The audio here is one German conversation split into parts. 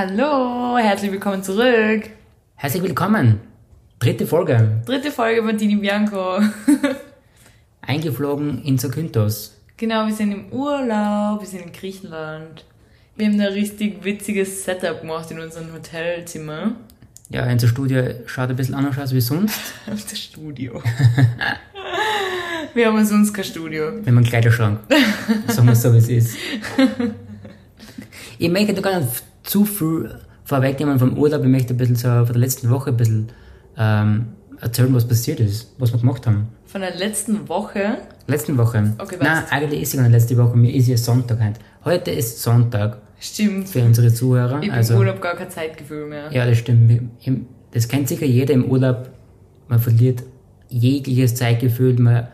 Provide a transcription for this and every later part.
Hallo, herzlich willkommen zurück. Herzlich willkommen. Dritte Folge. Dritte Folge von Dini Bianco. Eingeflogen in Zakynthos. Genau, wir sind im Urlaub, wir sind in Griechenland. Wir haben ein richtig witziges Setup gemacht in unserem Hotelzimmer. Ja, unser Studio schaut ein bisschen anders aus wie sonst. Das Studio. wir haben sonst kein Studio. Wir haben einen Kleiderschrank. Sagen wir so, wie es ist. Ich möchte gar nicht zu viel vorwegnehmen vom Urlaub. Ich möchte ein bisschen so von der letzten Woche ein bisschen ähm, erzählen, was passiert ist, was wir gemacht haben. Von der letzten Woche. Letzten Woche. Okay, Nein, was? eigentlich ist sie gar nicht letzte Woche. Mir ist ja Sonntag heute. Heute ist Sonntag Stimmt. für unsere Zuhörer. Ich habe also, im Urlaub gar kein Zeitgefühl mehr. Ja, das stimmt. Im- Das kennt sicher jeder im Urlaub. Man verliert jegliches Zeitgefühl, man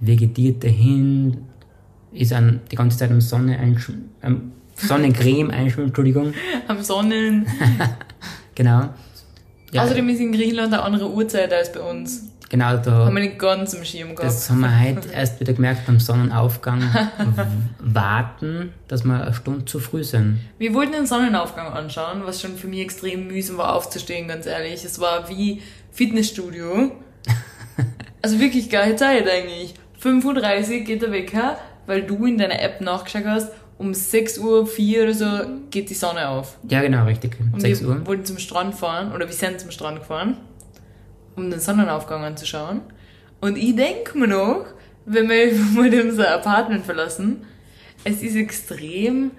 vegetiert dahin, ist an, die ganze Zeit am Sonne am Sonnencreme einschwimmen, Entschuldigung. Am Sonnen. Genau. Ja, Außerdem ist in Griechenland eine andere Uhrzeit als bei uns. genau, Haben da, wir nicht ganz im Schirm gehabt. das haben wir heute erst wieder gemerkt beim Sonnenaufgang. warten, dass wir eine Stunde zu früh sind. Wir wollten den Sonnenaufgang anschauen, was schon für mich extrem mühsam war aufzustehen, ganz ehrlich. Es war wie Fitnessstudio. Also wirklich geile Zeit eigentlich. 5.30 Uhr geht der Wecker, weil du in deiner App nachgeschaut hast, um 6.04 Uhr oder so geht die Sonne auf. Ja, genau, richtig. Und 6 wir Uhr. wollten zum Strand fahren, oder wir sind zum Strand gefahren, um den Sonnenaufgang anzuschauen. Und ich denke mir noch, wenn wir mal unser Apartment verlassen, es ist extrem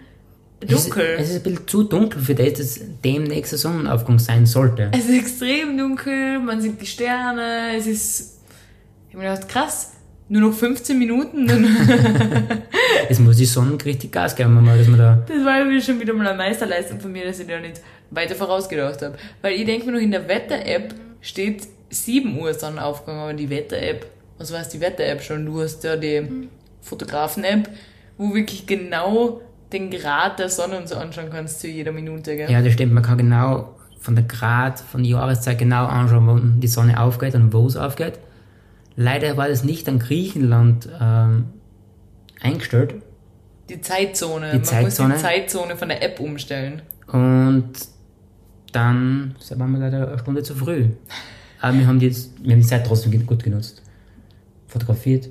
Es ist, dunkel. es ist ein bisschen zu dunkel für das, dass demnächst der Sonnenaufgang sein sollte. Es ist extrem dunkel, man sieht die Sterne, es ist. Ich hab mir gedacht, krass, nur noch 15 Minuten. Jetzt muss die Sonne richtig Gas geben, mal, dass wir da. das war irgendwie schon wieder mal eine Meisterleistung von mir, dass ich da nicht weiter vorausgedacht habe. Weil ich denke mir noch, in der Wetter-App steht 7 Uhr Sonnenaufgang, aber die Wetter-App, was weiß die Wetter-App schon? Du hast ja die Fotografen-App, wo wirklich genau den Grad der Sonne und so anschauen kannst zu jeder Minute, gell? Ja, das stimmt. Man kann genau von der Grad, von der Jahreszeit genau anschauen, wann die Sonne aufgeht und wo es aufgeht. Leider war das nicht an Griechenland ähm, eingestellt. Die Zeitzone. Die Man Zeitzone. muss die Zeitzone von der App umstellen. Und dann waren wir leider eine Stunde zu früh. Aber wir haben die, jetzt, wir haben die Zeit trotzdem gut genutzt. Fotografiert,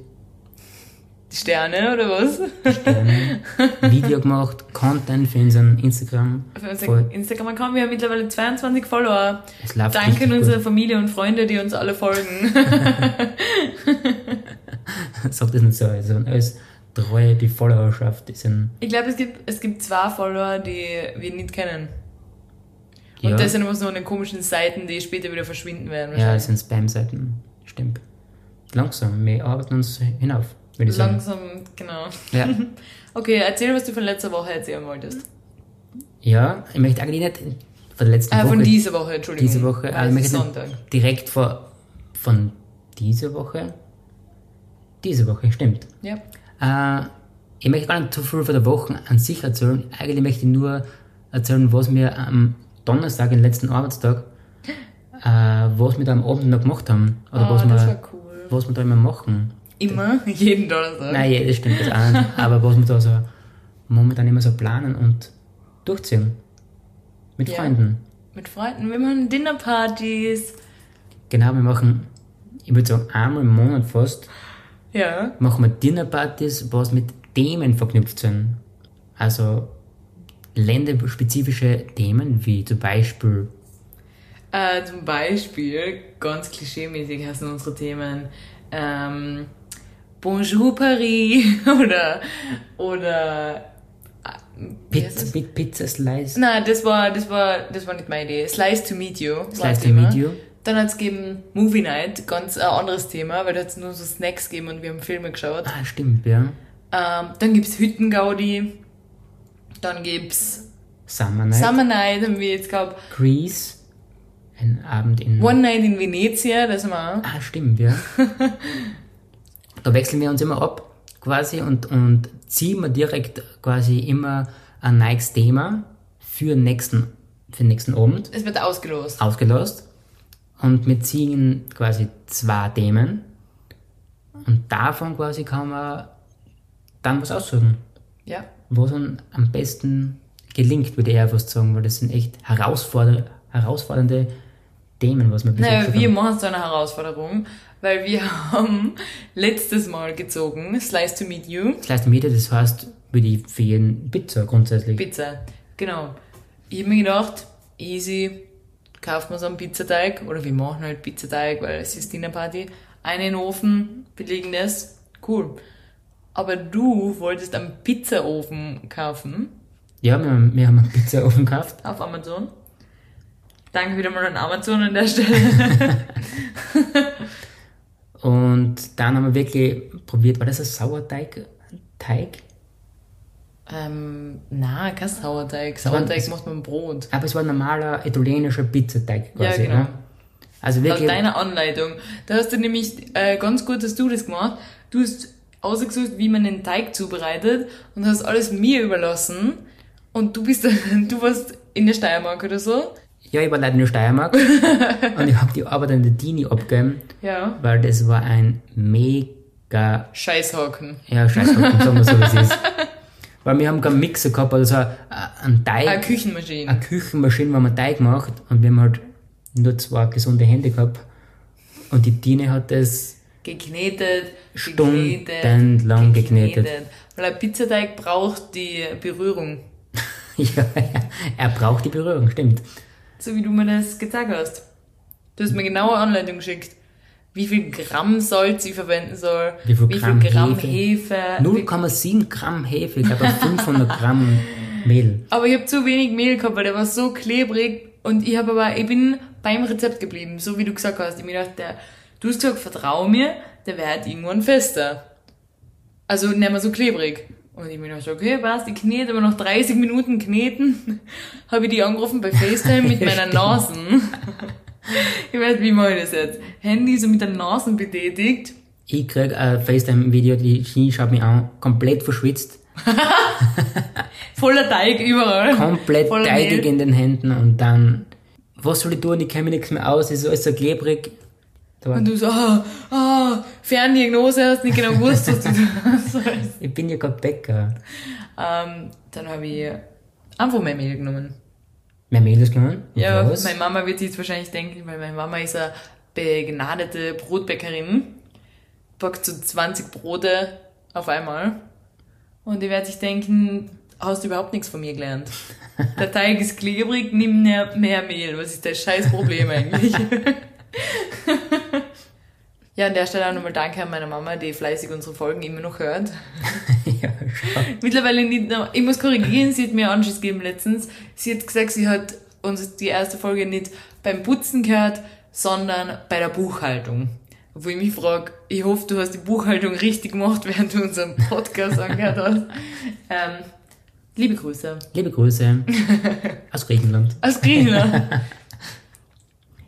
Die Sterne oder was? Sterne, Video gemacht, Content für unseren Instagram. Für unser Voll. Instagram-Account. Wir haben mittlerweile 22 Follower. Es läuft Danke an unsere gut. Familie und Freunde, die uns alle folgen. Sag das nicht so. Also alles treue, die Followerschaft, die sind, Ich glaube, es gibt, es gibt zwei Follower, die wir nicht kennen. Und ja, das sind immer so eine komischen Seiten, die später wieder verschwinden werden. ja, das sind Spam-Seiten. Stimmt. Langsam, wir arbeiten uns hinauf, würde ich sagen. Langsam, genau. Ja. Okay, erzähl, was du von letzter Woche erzählen wolltest. ja, ich möchte eigentlich nicht von der letzten Äh, Woche, von dieser Woche, Entschuldigung. diese Woche, Weil aber ich Sonntag. direkt vor, von dieser Woche, diese Woche, stimmt. Ja. Äh, ich möchte gar nicht zu viel von der Woche an sich erzählen. Eigentlich möchte ich nur erzählen, was wir am Donnerstag, den letzten Arbeitstag, äh, was wir da am Abend noch gemacht haben. Oder Oh, was, das wir, war cool. was wir da immer machen. Immer, jeden Donnerstag. Nein, das stimmt das auch nicht. Aber was wir da so momentan immer so planen und durchziehen. Mit Ja. Freunden. Mit Freunden, wir machen Dinnerpartys. Genau, wir machen, ich würde sagen, einmal im Monat fast, Ja. machen wir Dinnerpartys, was mit Themen verknüpft sind. Also länderspezifische Themen, wie zum Beispiel, Äh, zum Beispiel, ganz klischeemäßig heißen unsere Themen ähm, Bonjour Paris oder oder äh, Pizza? Big Pizza Slice, Nein, das war das war das war nicht meine Idee. Slice to meet you. Slice to Thema. Meet You. Dann hat es gegeben Movie Night, ganz ein anderes Thema, weil da hat es nur so Snacks gegeben und wir haben Filme geschaut. Ah, stimmt, ja. Ähm, dann gibt's Hüttengaudi. Dann gibt's Summer Night, Summer Night, haben wir jetzt gehabt. Grease, ein Abend in... One Night in Venezia, das haben wir auch. Ah, stimmt, ja. da wechseln wir uns immer ab, quasi, und, und ziehen wir direkt quasi immer ein neues Thema für den nächsten, für nächsten Abend Es wird ausgelost. ausgelost. Und wir ziehen quasi zwei Themen. Und davon quasi kann man dann was aussuchen. Ja. Was dann am besten gelingt, würde ich eher fast sagen, weil das sind echt herausforder herausfordernde Themen, was wir bis Naja, wir haben. machen es zu einer Herausforderung, weil wir haben letztes Mal gezogen, Slice to Meet You, Das heißt, Miete, das heißt, würde ich für jeden Pizza grundsätzlich. Pizza. Genau. Ich habe mir gedacht, easy, kauft man so einen Pizzateig, oder wir machen halt Pizzateig, weil es ist Dinnerparty, einen in den Ofen, belegen das, cool. Aber du wolltest einen Pizzaofen kaufen Ja, wir haben, wir haben einen Pizzaofen gekauft. auf Amazon. Danke wieder mal an Amazon an der Stelle. Und dann haben wir wirklich probiert, war das ein Sauerteig? Teig? ähm, na, kein Sauerteig. Sauerteig macht man Brot. Aber es war ein normaler italienischer Pizzateig Ja, quasi. genau. ne? Also Laut wirklich, deiner Anleitung. Da hast du nämlich äh, ganz gut, dass du das gemacht. Du hast ausgesucht, wie man den Teig zubereitet und hast alles mir überlassen. Und du bist, du warst in der Steiermark oder so. Ja, ich war leider in der Steiermark und ich habe die Arbeit an der Dini abgegeben, Ja. weil das war ein mega, Scheißhaken. ja, scheiß sagen wir so, wie es ist. Weil wir haben keinen Mixer gehabt, also ein ein Teig. Eine Küchenmaschine. eine Küchenmaschine, wo man Teig macht und wir haben halt nur zwei gesunde Hände gehabt und die Tine hat das Geknetet, Stundenlang geknetet. Weil ein Pizzateig braucht die Berührung. ja, er braucht die Berührung, stimmt. So wie du mir das gezeigt hast. Du hast mir genaue Anleitung geschickt. Wie viel Gramm Salz ich verwenden soll. Wie viel Gramm Hefe? Hefe. wie 0,7 Gramm Hefe, ich glaube auf 500 Gramm Mehl. Aber ich habe zu wenig Mehl gehabt, weil der war so klebrig und ich habe aber, ich bin beim Rezept geblieben, so wie du gesagt hast. Ich mir gedacht, der, du hast gesagt, vertrau mir, der wird irgendwann fester. Also nicht mehr so klebrig. Und ich mir gedacht, okay, passt, ich knete, aber noch 30 Minuten kneten, habe ich die angerufen bei FaceTime mit meiner. Nasen. ich weiß, wie mache ich das jetzt? Handy so mit der Nasen betätigt. Ich krieg ein FaceTime-Video, die Ski schaut mich an, komplett verschwitzt, Voller Teig überall. komplett Voller teigig Mehl. in den Händen und dann, was soll ich tun, ich kenne mich nichts mehr aus, es ist alles so klebrig. Da Und du so, ah, ah, Ferndiagnose, hast nicht genau gewusst, was du tun sollst. ich bin ja kein Bäcker. Ähm, dann habe ich einfach mehr Mehl genommen. Mehr Mehl ist genommen? Ja, was? meine Mama wird sich jetzt wahrscheinlich denken, weil meine Mama ist eine begnadete Brotbäckerin. Backt so 20 Brote auf einmal. Und die wird sich denken, hast du überhaupt nichts von mir gelernt. Der Teig ist klebrig, nimm mehr, mehr Mehl. Was ist das scheiß Problem eigentlich? ja, an der Stelle auch nochmal Danke an meine Mama, die fleißig unsere Folgen immer noch hört. ja, schau. Mittlerweile nicht mehr. Ich muss korrigieren, sie hat mir Anschiss gegeben letztens. Sie hat gesagt, sie hat uns die erste Folge nicht beim Putzen gehört, sondern bei der Buchhaltung. Wo ich mich frage, ich hoffe, du hast die Buchhaltung richtig gemacht, während du unseren Podcast angehört hast. Ähm, liebe Grüße. Liebe Grüße aus Griechenland. Aus Griechenland.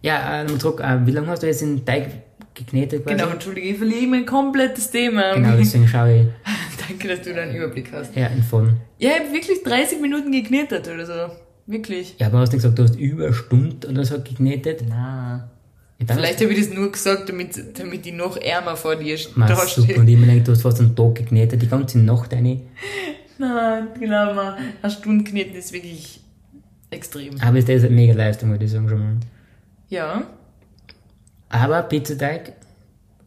Ja, äh, zurück, äh, wie lange hast du jetzt den Teig geknetet quasi? genau, entschuldige, ich verliere mein komplettes Thema. Genau, deswegen schaue ich Danke, dass du da einen Überblick hast. eher in von. Ja, ich habe wirklich 30 Minuten geknetet oder so. Wirklich. Ja, aber hast du nicht gesagt, du hast über eine Stunde oder so geknetet? Ja, dann Vielleicht habe ich das nur gesagt, damit, damit ich noch ärmer vor dir Mach da super. stehe. Und ich mir denke, du hast fast einen Tag geknetet, die ganze Nacht eine. Nein, glaub mal, eine Stunde kneten ist wirklich extrem. Aber ist das eine mega Leistung, würde ich sagen schon mal. Ja, Aber Pizzateig,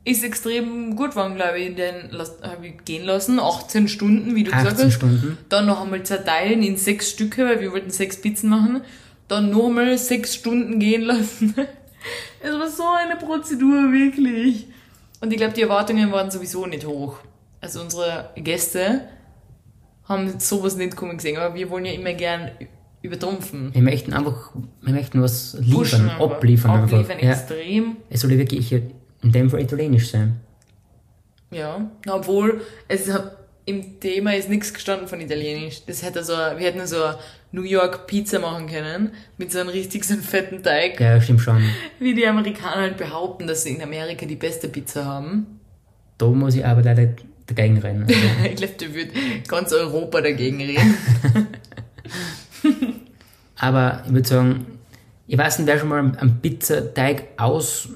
ist extrem gut geworden, glaube ich. Den habe ich gehen lassen, 18 Stunden, wie du gesagt 18 hast. Stunden. Dann noch einmal zerteilen in sechs Stücke, weil wir wollten sechs Pizzen machen. Dann noch einmal sechs Stunden gehen lassen. Es war so eine Prozedur, wirklich. Und ich glaube, die Erwartungen waren sowieso nicht hoch. Also unsere Gäste haben sowas nicht kommen gesehen, aber wir wollen ja immer gern übertrumpfen. Wir möchten einfach, wir möchten was liefern, Pushen einfach. abliefern, Abliefern einfach. Ja. extrem. Es soll wirklich in dem Fall italienisch sein. Ja, obwohl es im Thema ist nichts gestanden von Italienisch. Das hätte so, wir hätten so eine New York Pizza machen können mit so einem richtig so einem fetten Teig, Ja, stimmt schon. wie die Amerikaner halt behaupten, dass sie in Amerika die beste Pizza haben. Da muss ich aber leider dagegen rennen. Also, Ich glaube, da wird ganz Europa dagegen reden. aber ich würde sagen, ich weiß nicht, wer schon mal einen Pizzateig aus,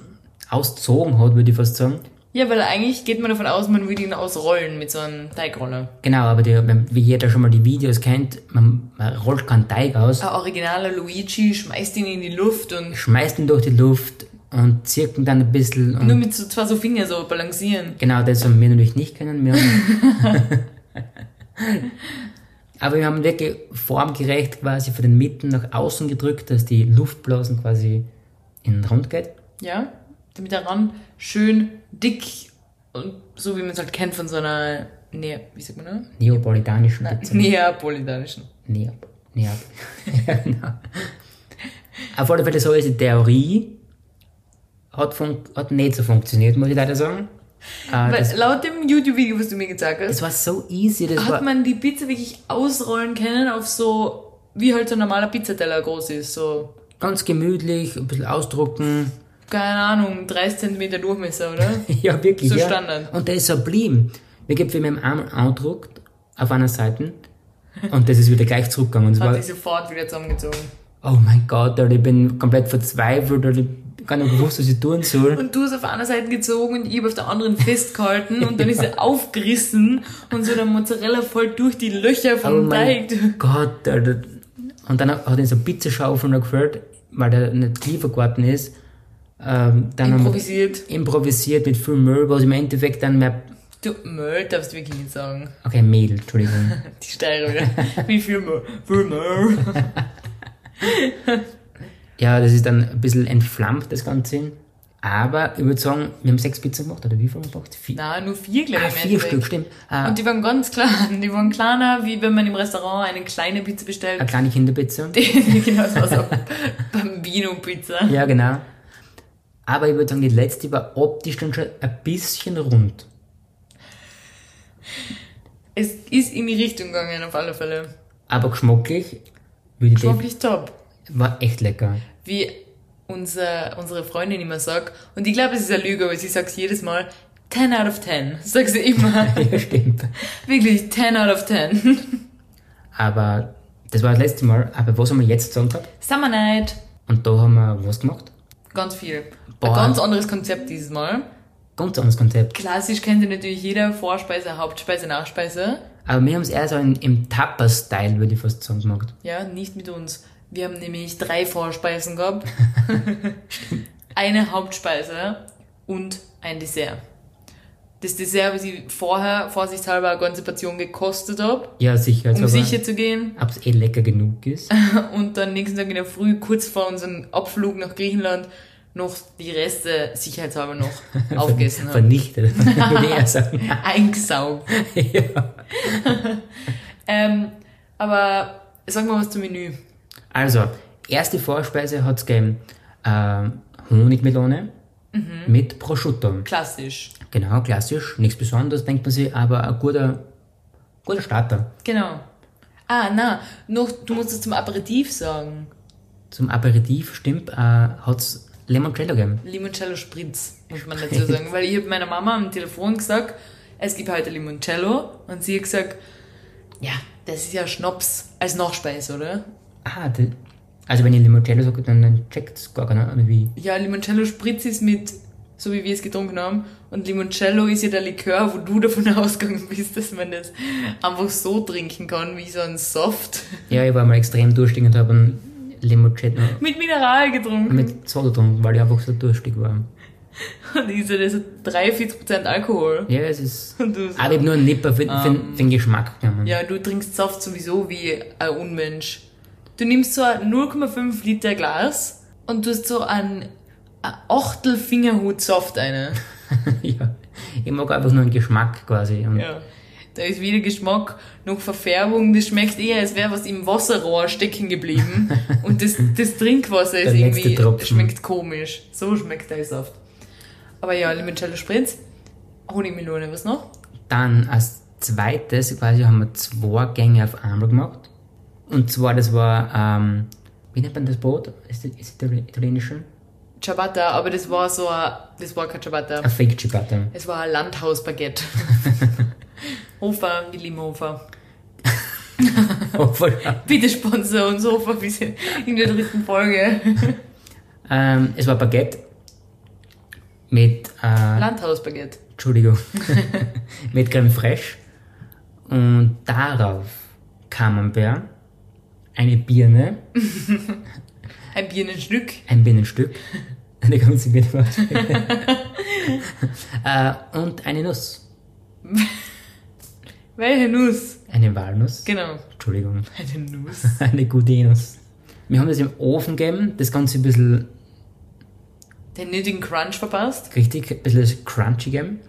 auszogen hat, würde ich fast sagen. Ja, weil eigentlich geht man davon aus, man will ihn ausrollen mit so einem Teigroller. Genau, aber die, wie jeder schon mal die Videos kennt, man, man rollt keinen Teig aus, Ein originaler Luigi schmeißt ihn in die Luft und schmeißt ihn durch die Luft und zirkt ihn dann ein bisschen. Und nur mit so zwei so Finger so balancieren. Genau, das haben wir natürlich nicht können. Wir Aber wir haben wirklich formgerecht quasi von den Mitten nach außen gedrückt, dass die Luftblasen quasi in den Rund geht. Ja, damit der Rand schön dick und so wie man es halt kennt von so einer, ne, wie sagt man da? Neapolitanischen Pizza. Neapolitanischen. Neap Neap ja, genau. Auf alle Fälle so ist die Theorie, hat, hat nicht so funktioniert, muss ich leider sagen. Äh, Weil das, laut dem YouTube-Video, was du mir gezeigt hast, das war so easy, das hat war man die Pizza wirklich ausrollen können auf so, wie halt so ein normaler Pizzateller groß ist, so, ganz gemütlich, ein bisschen ausdrucken. keine Ahnung, 30 cm Durchmesser, oder? Ja, wirklich. So ja. Standard. Und der ist so geblieben. Wir wir mit dem Arm andruckt auf einer Seite und das ist wieder gleich zurückgegangen. Und es Hat sich sofort wieder zusammengezogen. oh mein Gott, Alter, ich bin komplett verzweifelt, Alter, gar nicht gewusst, was ich tun soll. Und du hast auf einer Seite gezogen und ich hab auf der anderen festgehalten und dann ist er aufgerissen und so der Mozzarella voll durch die Löcher Oh vom mein Teig. Gott, Alter. Und dann hat ihn so Pizzaschaufel noch gefällt, weil der nicht geliefert worden ist. Ähm, dann Improvisiert. improvisiert mit viel Müll, was im Endeffekt dann mehr, Du, Müll darfst du wirklich nicht sagen. okay, Mehl, Entschuldigung. Die Steigerung. Wie viel Müll? Viel Müll. Ja, das ist dann ein bisschen entflammt, das Ganze. Aber ich würde sagen, wir haben sechs Pizzen gemacht, oder wie viel haben wir gemacht? Vier, Na, nur vier, glaube ah, ich. im vier. Stück, stimmt. Ah, Und die waren ganz klein. Die waren kleiner, wie wenn man im Restaurant eine kleine Pizza bestellt. eine kleine Kinderpizza. genau, das war so Bambino-Pizza. Ja, genau. Aber ich würde sagen, die letzte war optisch dann schon ein bisschen rund. Es ist in die Richtung gegangen, auf alle Fälle. Aber geschmacklich, würde ich Geschmacklich top. War echt lecker. Wie unser, unsere Freundin immer sagt, und ich glaube, es ist eine Lüge, aber sie sagt jedes Mal, 10 out of 10. Sagt sie immer. ja, stimmt. Wirklich, 10 out of 10. Aber das war das letzte Mal. Aber was haben wir jetzt zusammen gehabt? Summer Night. Und da haben wir was gemacht? Ganz viel. Boah. Ein ganz anderes Konzept dieses Mal. Ganz anderes Konzept. Klassisch kennt ihr natürlich jeder Vorspeise, Hauptspeise, Nachspeise. Aber wir haben es eher so in, im Tapas-Style, würde ich fast sagen, gemacht. Ja, nicht mit uns. Wir haben nämlich drei Vorspeisen gehabt. eine Hauptspeise und ein Dessert. Das Dessert, was ich vorher vorsichtshalber eine ganze Portion gekostet habe, Ja, sicher. um sicher zu gehen. Ob es eh lecker genug ist. Und dann nächsten Tag in der Früh, kurz vor unserem Abflug nach Griechenland, noch die Reste sicherheitshalber noch aufgegessen habe. Vernichtet, würde ich eher sagen. Eingesaugt. ja. Ähm, aber sag mal was zum Menü. Also, erste Vorspeise hat es gegeben ähm, Honigmelone mit Prosciutto. Klassisch. Genau, klassisch, nichts Besonderes, denkt man sich, aber ein guter, guter Starter. Genau. Ah, na, noch, du musst es zum Aperitif sagen. Zum Aperitif, stimmt, äh, hat es Limoncello gegeben. Limoncello Spritz, muss man dazu sagen. Weil ich habe meiner Mama am Telefon gesagt, es gibt heute Limoncello. Und sie hat gesagt, ja, das ist ja Schnaps als Nachspeise, oder? Ah, also wenn ihr Limoncello sagt, dann, dann checkt es gar keiner, oder wie? Ja, Limoncello Spritz ist mit, so wie wir es getrunken haben. Und Limoncello ist ja der Likör, wo du davon ausgegangen bist, dass man das einfach so trinken kann, wie so ein Soft. Ja, ich war mal extrem durstig und habe ein Limoncello Mit Mineral getrunken. mit Soda getrunken, weil ich einfach so durstig war. Und ich so, das hat 43% Alkohol. Ja, es ist... Und du so, Aber ich habe nur einen Nipper für, für, für den Geschmack genommen. Ja, du trinkst Saft sowieso wie ein Unmensch. Du nimmst so ein 0,5 Liter Glas und du hast so ein, Achtel Fingerhut Saft eine. ja. Ich mag einfach nur einen Geschmack quasi. Und Ja. Da ist weder Geschmack noch Verfärbung. Das schmeckt eher, als wäre was im Wasserrohr stecken geblieben. Und das, das Trinkwasser ist irgendwie, Tropfen. schmeckt komisch. So schmeckt der Saft. Aber ja, Limoncello Spritz, Honigmelone, was noch? Dann als zweites quasi haben wir zwei Gänge auf einmal gemacht. Und zwar, das war, ähm, wie nennt man das Brot? Ist das, ist das italienische? Ciabatta, aber das war so ein, das war kein Ciabatta. Ein Fake Ciabatta. Es war ein Landhausbaguette. Hofer, wir lieben Hofer. Voll. Bitte sponsor uns Hofer bis in der dritten Folge. ähm, es war Baguette mit, äh, Landhausbaguette. Entschuldigung, mit Creme Fraiche und darauf Camembert, eine Birne, Ein Birnenstück. ein Bienenstück, eine ganze Birne äh, und eine Nuss, Welche Nuss? eine Walnuss, Genau. Entschuldigung, Eine Nuss. eine gute Nuss. Wir haben das im Ofen gegeben, das Ganze ein bisschen Den nötigen Crunch verpasst. richtig, ein bisschen das crunchy gegeben,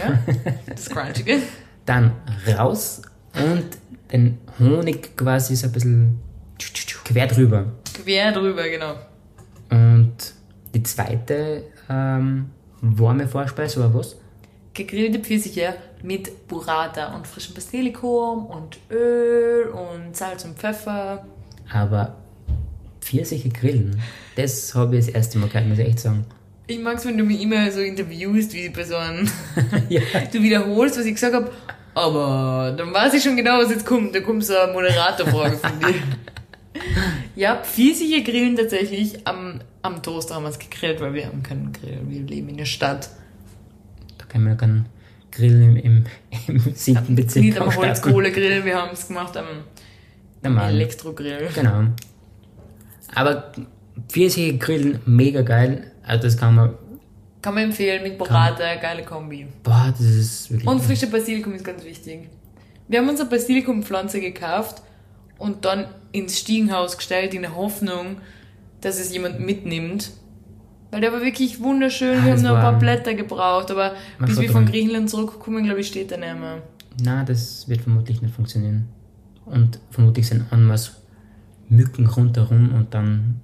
Ja. Das Crunchige. dann raus und den Honig quasi so ein bisschen quer drüber. Quer drüber, genau. Und die zweite ähm, warme Vorspeise war was? Gegrillte Pfirsiche mit Burrata und frischem Basilikum und Öl und Salz und Pfeffer. Aber Pfirsiche grillen, das habe ich das erste Mal gehört, muss ich echt sagen. Ich mag es, wenn du mich immer so interviewst, wie bei so einem. ja. Du wiederholst, was ich gesagt habe, aber dann weiß ich schon genau, was jetzt kommt. Da kommt so eine Moderatorfrage von dir. ja, Pfirsiche grillen tatsächlich. Am, am Toaster haben wir es gegrillt, weil wir haben keinen Grill. Wir leben in der Stadt. Da kann man ja keinen Grillen im, im, im siebten Bezirk Nicht am Holzkohlegrill, wir haben es gemacht am Normal. Elektrogrill. Genau. Aber Pfirsiche grillen, mega geil. Also das kann man, Kann man empfehlen, mit Burrata, geile Kombi. boah, das ist wirklich... Und frische Basilikum ist ganz wichtig. Wir haben unsere Basilikumpflanze gekauft und dann ins Stiegenhaus gestellt in der Hoffnung, dass es jemand mitnimmt. Weil der war wirklich wunderschön. Ah, wir haben noch ein paar Blätter gebraucht, aber bis wir von dran. Griechenland zurückkommen, glaube ich, steht er nicht mehr. Na, das wird vermutlich nicht funktionieren. Und vermutlich sind Anmaß Mücken rundherum und dann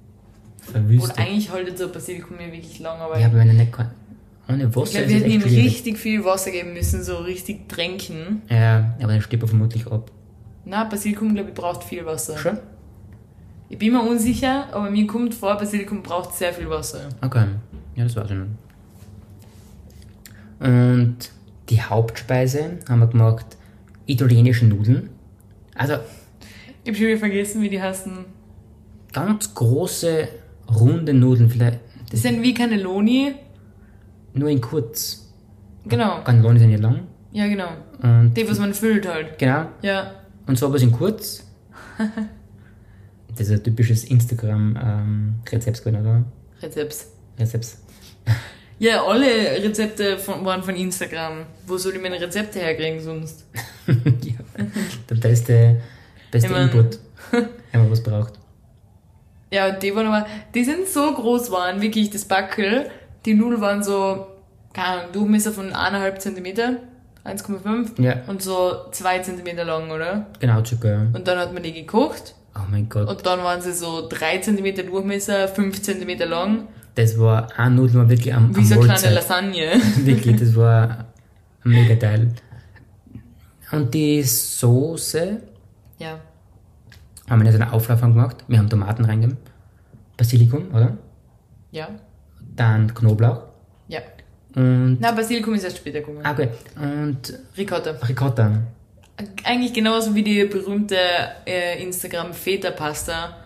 Und verwüstet. eigentlich haltet so ein Basilikum ja wirklich lang, aber Ja, aber wenn er nicht kann, ohne ich Wasser glaube, ist wir hätten ihm richtig viel Wasser geben müssen, so richtig tränken. Ja, aber dann stirbt er vermutlich ab. Na, Basilikum, glaube ich, braucht viel Wasser. Schon? Ich bin mir unsicher, aber mir kommt vor, Basilikum braucht sehr viel Wasser. Okay. Ja, das war's schon. Und die Hauptspeise haben wir gemacht italienische Nudeln. Also Ich habe schon wieder vergessen, wie die heißen. ganz große, runde Nudeln, vielleicht Das sind wie Cannelloni. nur in kurz. Genau. Cannelloni sind ja lang. Ja, genau. Und Die, was man füllt halt. genau, Ja. Und so was in kurz. das ist ein typisches Instagram-Rezept gewesen, oder? Rezepts. Rezepts. Ja, alle Rezepte von, waren von Instagram. Wo soll ich meine Rezepte herkriegen sonst? ja. Der beste, beste Ich mein- Input, wenn man was braucht. Ja, die waren aber, die sind so groß waren, wirklich, das Backel. Die Nudeln waren so, keine Ahnung, Durchmesser von 1,5 cm, 1,5 Ja, und so 2 cm lang, oder? genau, circa. ja. Und dann hat man die gekocht Oh mein Gott. und dann waren sie so 3 cm Durchmesser, 5 cm lang, Das war eine Nudel war wirklich am, wie am so eine kleine. Lasagne. Wirklich, das war ein mega Teil. Und die Soße Ja. Haben wir so einer Auflaufung gemacht. Wir haben Tomaten reingegeben. Basilikum, oder? Ja. Dann Knoblauch. Ja. Und, Na, Basilikum ist erst später gekommen. ah, okay. Und Ricotta. Ricotta. Eigentlich genauso wie die berühmte äh, Instagram Feta-Pasta,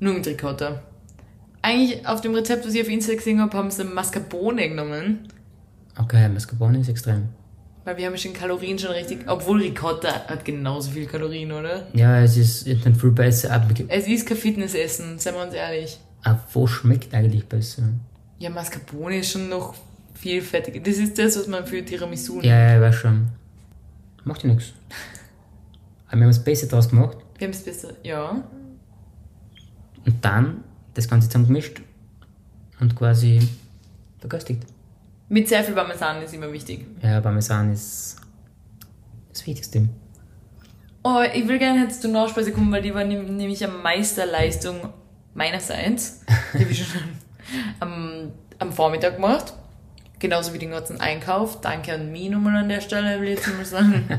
nur mit Ricotta. Eigentlich auf dem Rezept, was ich auf Insta gesehen habe, haben sie Mascarpone genommen. Okay, Mascarpone ist extrem. Weil wir haben schon Kalorien schon richtig, obwohl Ricotta hat genauso viel Kalorien, oder? Ja, es ist dann viel besser. Aber, Es ist kein Fitnessessen, seien wir uns ehrlich. aber wo schmeckt eigentlich besser? Ja, Mascarpone ist schon noch viel fettiger. Das ist das, was man für Tiramisu nimmt. Ja, ja, ich weiß schon. Macht ja nichts. Aber wir haben das Beste draus gemacht Wir haben es besser, ja. und dann das Ganze zusammengemischt und quasi verköstigt. Mit sehr viel Parmesan ist immer wichtig. Ja, Parmesan ist das Wichtigste. Oh, ich will gerne jetzt zur Nachspeise kommen, weil die war nämlich eine Meisterleistung meinerseits. Die habe ich schon am, am Vormittag gemacht. Genauso wie den ganzen Einkauf. Danke an mich nochmal an der Stelle, will ich jetzt mal sagen,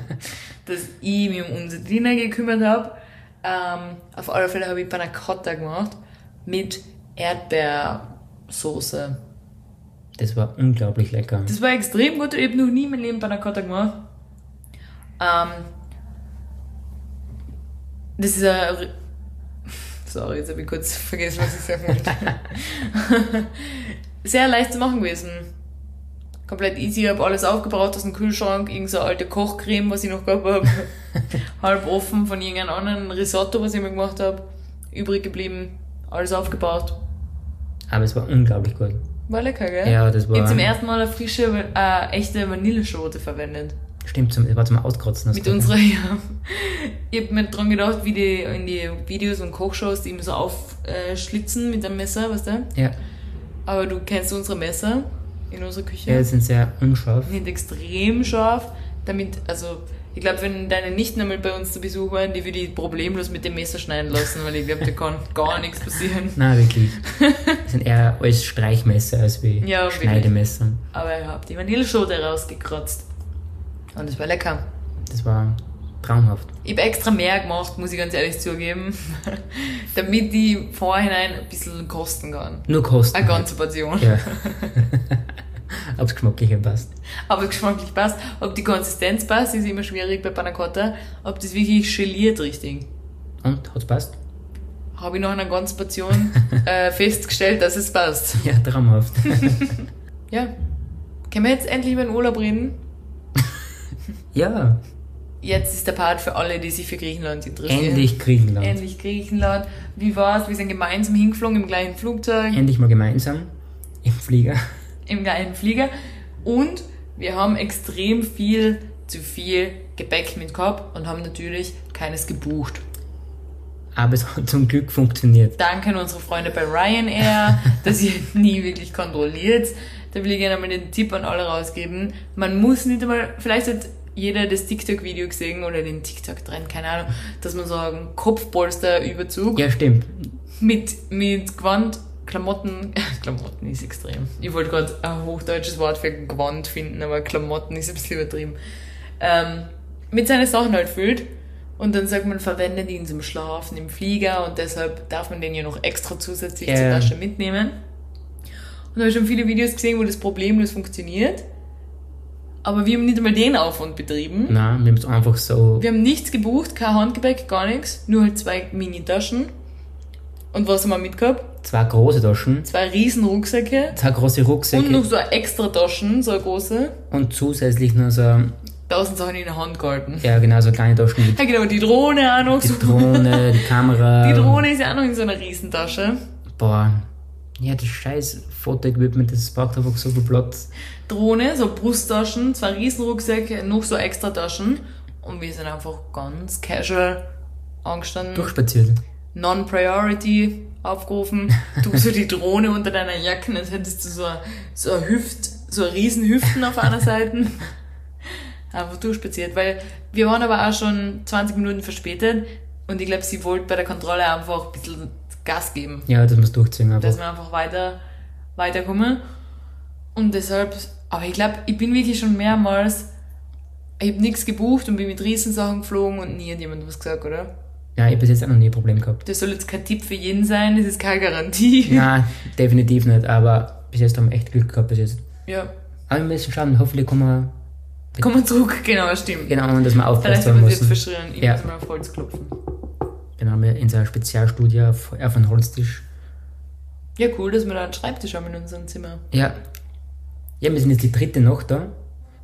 dass ich mich um unsere Diener gekümmert habe. Ähm, auf alle Fälle habe ich Panna Cotta gemacht mit Erdbeersoße. Das war unglaublich lecker. Das war extrem gut. Ich habe noch nie in meinem Leben Panna Cotta gemacht. Ähm, das ist ein... Sorry, jetzt habe ich kurz vergessen, was ich sagen wollte. Sehr leicht zu machen gewesen. Komplett easy, ich habe alles aufgebraucht aus dem Kühlschrank, irgend so alte Kochcreme, was ich noch gehabt habe, halb offen von irgendeinem anderen Risotto, was ich mir gemacht habe, übrig geblieben, alles aufgebraucht. Aber es war unglaublich gut. War lecker, gell? Ja, das Ich habe war. zum ersten Mal eine frische, äh, echte Vanilleschote verwendet. Stimmt, zum, das war zum Auskotzen. Mit unserer, ja. Ich hab mir dran gedacht, wie die in die Videos und Kochshows, die immer so aufschlitzen mit einem Messer, weißt du? Ja, Aber du kennst unsere Messer in unserer Küche. ja, die sind sehr unscharf. Die sind extrem scharf. Damit, also, ich glaube, wenn deine Nichten einmal bei uns zu Besuch waren, die würde ich problemlos mit dem Messer schneiden lassen, weil ich glaube, da kann gar nichts passieren. Nein, wirklich. Die sind eher als Streichmesser als wie Ja, wirklich. Schneidemesser. Aber ich habe die Vanilleschote rausgekratzt. Und es war lecker. Das war traumhaft. Ich habe extra mehr gemacht, muss ich ganz ehrlich zugeben, damit die vorhinein ein bisschen kosten kann. Nur Kosten. Eine ganze Portion. Ja. Ob's geschmacklicher passt. Aber geschmacklich passt. Ob die Konsistenz passt, ist immer schwierig bei Panna Cotta. Ob das wirklich geliert richtig. Und, hat's passt? Habe ich nach einer ganzen Portion äh, festgestellt, dass es passt. Ja, traumhaft. Ja. Können wir jetzt endlich über den Urlaub reden? ja, Jetzt ist der Part für alle, die sich für Griechenland interessieren. endlich Griechenland. Endlich Griechenland. Wie war's? Wir sind gemeinsam hingeflogen im gleichen Flugzeug. Endlich mal gemeinsam im Flieger. Im gleichen Flieger und wir haben extrem viel zu viel Gepäck mit gehabt und haben natürlich keines gebucht. Aber es hat zum Glück funktioniert. Danke an unsere Freunde bei Ryanair, dass ihr nie wirklich kontrolliert. Da will ich gerne mal den Tipp an alle rausgeben. Man muss nicht einmal, vielleicht hat jeder das TikTok-Video gesehen oder den TikTok-Trend, keine Ahnung, dass man einen Kopfpolsterüberzug Ja, stimmt. mit, mit Gewand, Klamotten, Klamotten ist extrem. Ich wollte gerade ein hochdeutsches Wort für Gewand finden, aber Klamotten ist ein bisschen übertrieben. Ähm, mit seinen Sachen halt füllt. Und dann sagt man, verwendet ihn zum Schlafen im Flieger und deshalb darf man den ja noch extra zusätzlich zur Ja. Tasche mitnehmen. Und da habe ich schon viele Videos gesehen, wo das problemlos funktioniert. Aber wir haben nicht einmal den Aufwand betrieben. Nein, wir haben es einfach so. Wir haben nichts gebucht, kein Handgepäck, gar nichts. Nur halt zwei Mini-Taschen. Und was haben wir mitgehabt? Zwei große Taschen, Zwei riesen Rucksäcke. zwei große Rucksäcke Und noch so extra Taschen, so eine große. und zusätzlich noch so, Tausend Sachen in der Hand gehalten. ja genau, so kleine Taschen mit Ja genau, die Drohne auch noch. die So. Drohne, die Kamera. Die Drohne ist ja auch noch in so einer Riesentasche. Boah. Ja, das scheiß Fotoequipment, das braucht einfach so viel Platz. Drohne, so Brusttaschen, zwei Riesenrucksäcke, noch so extra Taschen. Und wir sind einfach ganz casual angestanden. Durchspaziert. Non-Priority aufgerufen. Du so die Drohne unter deiner Jacke, als hättest du so, ein- so eine Hüft, so eine riesen Hüften auf einer Seite. Einfach durchspaziert, weil wir waren aber auch schon 20 Minuten verspätet und ich glaube, sie wollte bei der Kontrolle einfach ein bisschen Gas geben, Ja, das muss durchziehen dass einfach. wir einfach weiter, weiterkommen. Und deshalb, aber ich glaube, ich bin wirklich schon mehrmals, ich habe nichts gebucht und bin mit Riesensachen geflogen und nie hat jemand was gesagt, oder? Ja, ich habe bis jetzt auch noch nie ein Problem gehabt. Das soll jetzt kein Tipp für jeden sein, das ist keine Garantie. Nein, definitiv nicht, aber bis jetzt haben wir echt Glück gehabt bis jetzt. Ja. Aber wir müssen schauen, hoffentlich kommen wir, Kommen wir zurück, genau, stimmt. genau, und dass wir aufpasst Vielleicht haben wir es jetzt verschrien. Ich Ja. muss mal auf Holz klopfen. Haben wir in so einer Spezialstudie auf, auf einem Holztisch. Ja, cool, dass wir da einen Schreibtisch haben in unserem Zimmer. Ja. Ja, wir sind jetzt die dritte Nacht da.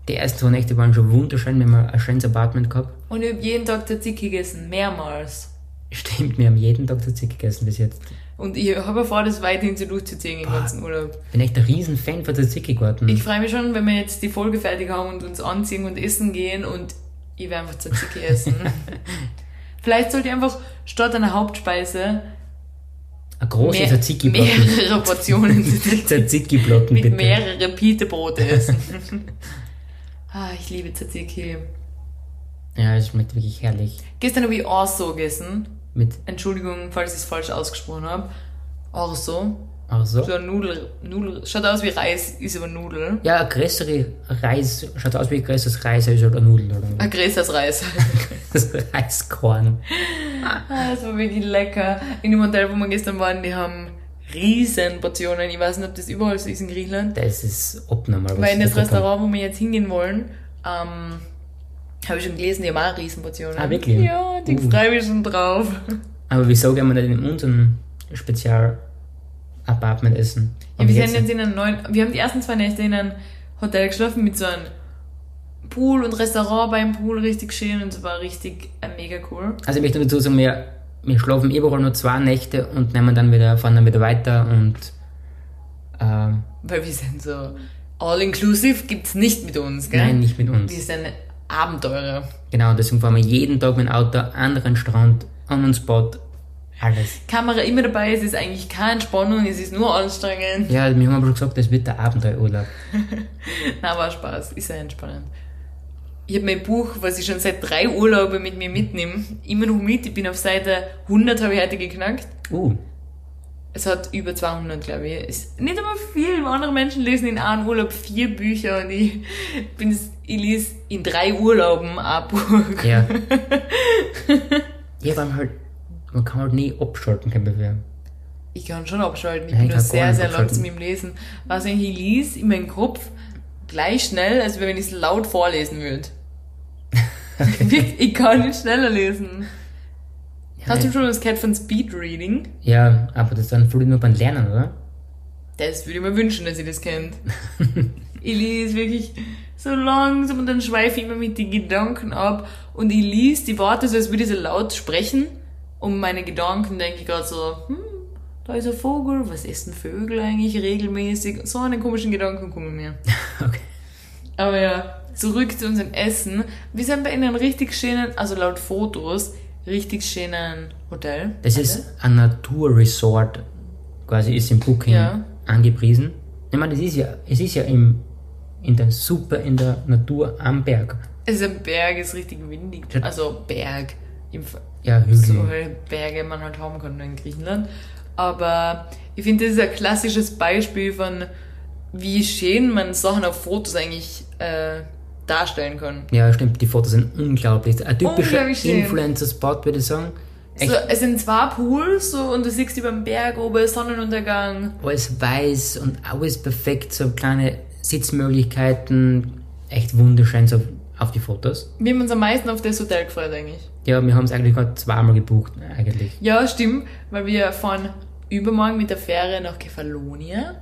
Die ersten zwei Nächte waren schon wunderschön, wir haben ein schönes Apartment gehabt. Und ich habe jeden Tag Tzatziki gegessen, mehrmals. Stimmt, wir haben jeden Tag Tzatziki gegessen bis jetzt. Und ich habe vor, das weiterhin so durchzuziehen im ganzen Urlaub. Ich bin echt ein riesen Fan von Tzatziki geworden. Ich freue mich schon, wenn wir jetzt die Folge fertig haben und uns anziehen und essen gehen und ich werde einfach Tzatziki essen. Vielleicht sollte ich einfach statt einer Hauptspeise Ein großes mehr, Tzatziki-Platten. mehrere Portionen Tzatziki-Platten, mit bitte. mehrere Pita-Brote essen. ah, ich liebe Tzatziki. Ja, es schmeckt wirklich herrlich. Gestern habe ich Orso gegessen. Mit Entschuldigung, falls ich es falsch ausgesprochen habe. Orso. auch so. So ein Nudel, Nudel. Schaut aus wie Reis, ist aber Nudel. Ja, größere Reis, schaut aus wie größeres Reis, ist eine Nudel oder Ein größeres Reis. das Reiskorn. Ah, das war wirklich lecker. In dem Hotel, wo wir gestern waren, die haben riesen Portionen. Ich weiß nicht, ob das überall so ist in Griechenland. Das ist abnormal. Weil in das. Restaurant, wo wir jetzt hingehen wollen, ähm, habe ich schon gelesen, die haben auch Riesenportionen. Ah, wirklich? Ja, die Uh. freue mich schon drauf. Aber wieso gehen wir nicht in unserem Spezial-Apartment essen? Ja, wir sind jetzt in einem neuen, wir haben die ersten zwei Nächte in einem Hotel geschlafen mit so einem Pool und Restaurant beim Pool, richtig schön und es war richtig äh, mega cool. Also ich möchte dazu sagen, wir, wir schlafen überall nur zwei Nächte und nehmen dann wieder, fahren dann wieder weiter und ähm, Weil wir sind so all-inclusive gibt's nicht mit uns, gell? nein, nicht mit uns. Wir sind Abenteurer. Genau, deswegen fahren wir jeden Tag mit dem Auto anderen Strand, an einen Spot, alles. Kamera immer dabei, es ist eigentlich keine Entspannung, es ist nur anstrengend. Ja, wir haben aber schon gesagt, das wird der Abenteuerurlaub. Na, war Spaß, ist sehr entspannend. Ich habe mein Buch, was ich schon seit drei Urlaube mit mir mitnehme, immer noch mit. Ich bin auf Seite 100, habe ich heute geknackt. Uh, Es hat über 200, glaube ich. Ist nicht einmal viel. Andere Menschen lesen in einem Urlaub vier Bücher und ich, bin, ich lese in drei Urlauben ein Buch. ja. ja, man halt, man kann halt nie abschalten, kein Bewerben. Ich kann schon abschalten. Ich Ja, bin nur sehr, sehr langsam im Lesen. Was ich lese in meinem Kopf gleich schnell, als wenn ich es laut vorlesen würde. Ich kann nicht schneller lesen. Hast du schon das gehört von Speedreading? Ja, aber das dann voll nur beim Lernen, oder? Das würde ich mir wünschen, dass ihr das kennt. ich lese wirklich so langsam und dann schweife ich immer mit den Gedanken ab und ich lese die Worte so, als würde ich so laut sprechen. Und meine Gedanken denke ich gerade so, hm, da ist ein Vogel, was essen Vögel eigentlich regelmäßig? So einen komischen Gedanken kommen mir. Okay. Aber ja, zurück zu unserem Essen. Wir sind bei einem richtig schönen, also laut Fotos, richtig schönen Hotel. Das ist ein Naturresort, quasi ist im Booking Ja. angepriesen. Ich meine, das ist ja, es ist ja im, in der super in der Natur am Berg. Es ist ein Berg, ist richtig windig. Also Berg. Im, Ja, Hügel. so halt Berge man halt haben kann in Griechenland. Aber ich finde, das ist ein klassisches Beispiel von, wie schön man Sachen auf Fotos eigentlich äh, darstellen kann. Ja, stimmt, die Fotos sind unglaublich. Ein typischer. Influencer-Spot, würde ich sagen. So, es sind zwei Pools so, und du siehst über den Berg oben Sonnenuntergang. alles weiß und alles perfekt, so kleine Sitzmöglichkeiten. Echt wunderschön so auf die Fotos. Wir haben uns am meisten auf das Hotel gefreut eigentlich. Ja, wir haben es eigentlich gerade zweimal gebucht, eigentlich. Ja, stimmt, weil wir fahren übermorgen mit der Fähre nach Kefalonia.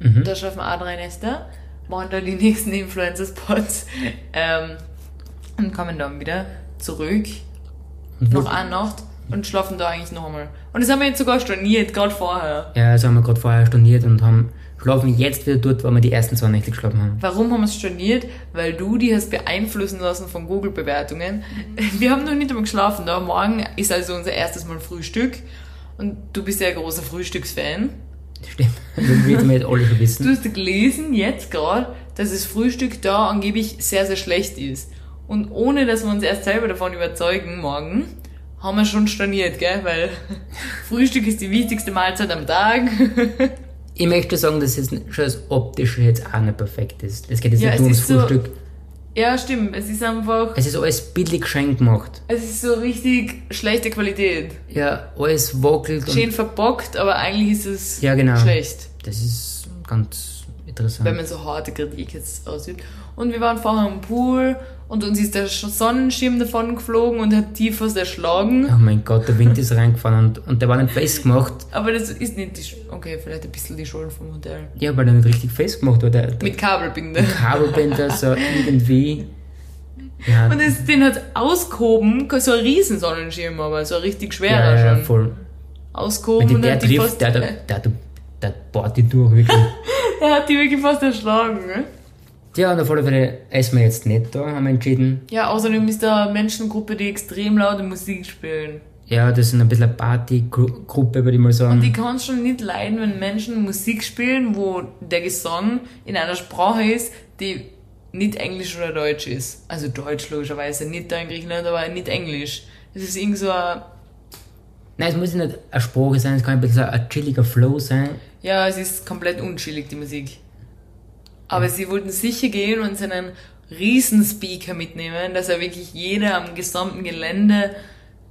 Mhm. Da schaffen wir auch drei Nächte, machen da die nächsten Influencer-Spots ähm, und kommen dann wieder zurück, Und noch eine Nacht und schlafen da eigentlich noch einmal. Und das haben wir jetzt sogar storniert, gerade vorher. Ja, das haben wir gerade vorher storniert und haben schlafen jetzt wieder dort, wo wir die ersten zwei Nächte geschlafen haben. Warum haben wir es storniert? Weil du die hast beeinflussen lassen von Google-Bewertungen. Wir haben noch nicht einmal geschlafen. Da morgen ist also unser erstes Mal Frühstück. Und du bist ja ein großer Frühstücksfan. Stimmt. Das wird wir jetzt alle schon Du wissen. hast gelesen jetzt gerade, dass das Frühstück da angeblich sehr, sehr schlecht ist. Und ohne dass wir uns erst selber davon überzeugen, morgen, haben wir schon storniert, gell? Weil Frühstück ist die wichtigste Mahlzeit am Tag. Ich möchte sagen, dass es schon das Optische jetzt auch nicht perfekt ist. Es geht jetzt Ja, nicht nur ums ist so- Frühstück. Ja, stimmt. Es ist einfach, Es ist alles billig schön gemacht. es ist so richtig schlechte Qualität. Ja, alles wackelt Schön verbockt, aber eigentlich ist es Ja, genau. schlecht. das ist ganz interessant. wenn man so harte Kritik jetzt ausübt. Und wir waren vorher am Pool und uns ist der Sonnenschirm davon geflogen und hat tief was erschlagen. Oh mein Gott, der Wind ist reingefahren und, und der war nicht festgemacht. Aber das ist nicht die Okay, vielleicht ein bisschen die Schuld vom Hotel. Ja, weil der nicht richtig festgemacht war. Der, der Mit Kabelbinde. Kabelbänder so irgendwie. Ja, Und das, den hat ausgehoben, so ein riesen Sonnenschirm, aber so ein richtig ja, schwerer ja, schon. voll. Wenn Ausgehoben die und der hat die trifft, fast, der, der, der, der, der bohrt die durch, wirklich. er hat die wirklich fast erschlagen. Ne? Ja, und auf alle Fälle essen wir jetzt nicht da, haben wir entschieden. Ja, außerdem ist da eine Menschengruppe, die extrem laute Musik spielen. Ja, das ist ein bisschen eine Partygruppe, würde ich mal sagen. Und ich kann schon nicht leiden, wenn Menschen Musik spielen, wo der Gesang in einer Sprache ist, die nicht Englisch oder Deutsch ist. Also Deutsch logischerweise, nicht da in Griechenland, aber nicht Englisch. Es ist irgend so ein, Nein, es muss nicht eine Sprache sein, es kann ein bisschen ein chilliger Flow sein. ja, es ist komplett unchillig, die Musik. Aber sie wollten sicher gehen und seinen Riesenspeaker mitnehmen, dass er wirklich jeder am gesamten Gelände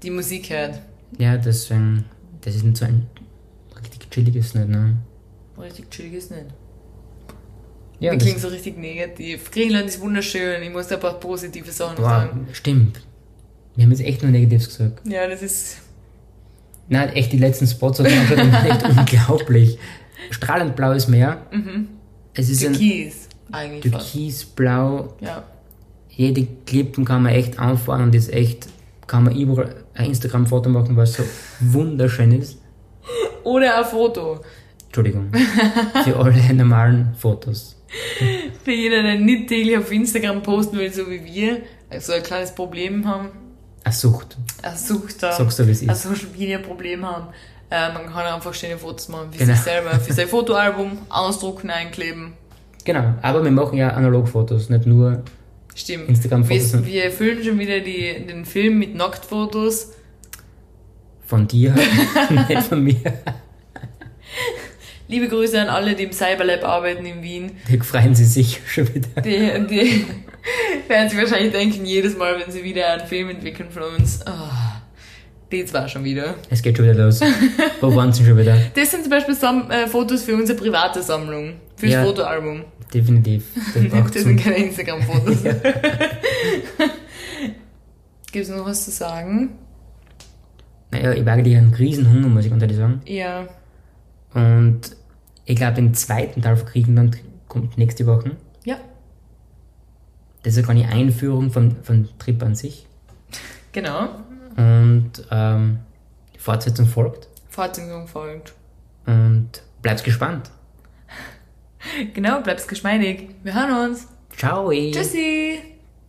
die Musik hört. Ja, deswegen, das ist nicht so ein richtig chilliges nicht, ne? Richtig chillig ist nicht. Ja, Wir das, klingen so richtig negativ. Griechenland ist wunderschön, ich muss da ein paar positive Sachen boah, sagen. stimmt. Wir haben jetzt echt nur Negatives gesagt. Ja, das ist. Nein, echt, die letzten Spots sind echt unglaublich. Strahlend blaues Meer. Es ist ein, Türkis. Eigentlich fast. türkisblau. Ja. Jede Klippen kann man echt anfahren und ist echt, kann man überall ein Instagram-Foto machen, was so wunderschön ist. Oder ein Foto. Entschuldigung. Für alle normalen Fotos. Für jeden, der nicht täglich auf Instagram posten will, so wie wir, also ein kleines Problem haben, Eine Sucht. eine Sucht haben, Sagst du, wie es ein ist. Social Media Problem haben. Äh, man kann einfach schöne Fotos machen für Genau. sich selber, für sein Fotoalbum, ausdrucken, einkleben. Genau, aber wir machen ja Analogfotos, nicht nur Stimmt. Instagram-Fotos Wir, wir füllen schon wieder die, den Film mit Nacktfotos. von dir, nicht von mir. Liebe Grüße an alle, die im Cyberlab arbeiten in Wien. Die freuen sie sich schon wieder. Die, die werden sich wahrscheinlich denken, jedes Mal, wenn sie wieder einen Film entwickeln von uns, oh, die zwar schon wieder. Es geht schon wieder los. Wo waren sie schon wieder? Das sind zum Beispiel Sam äh, Fotos für unsere private Sammlung, fürs Ja. Fotoalbum. Definitiv. Das Das sind keine Instagram-Fotos. Gibt es noch was zu sagen? Naja, ich habe eigentlich einen Riesenhunger, muss ich ganz ehrlich sagen. Ja. Und ich glaube, den zweiten Teil von Griechenland kommt nächste Woche. Ja, Das ist ja gar nicht Einführung vom, vom Trip an sich. genau. Und ähm, die Fortsetzung folgt. Fortsetzung folgt. Und bleibt gespannt. Genau, bleib's geschmeidig. Wir hören uns. Ciao. Tschüssi.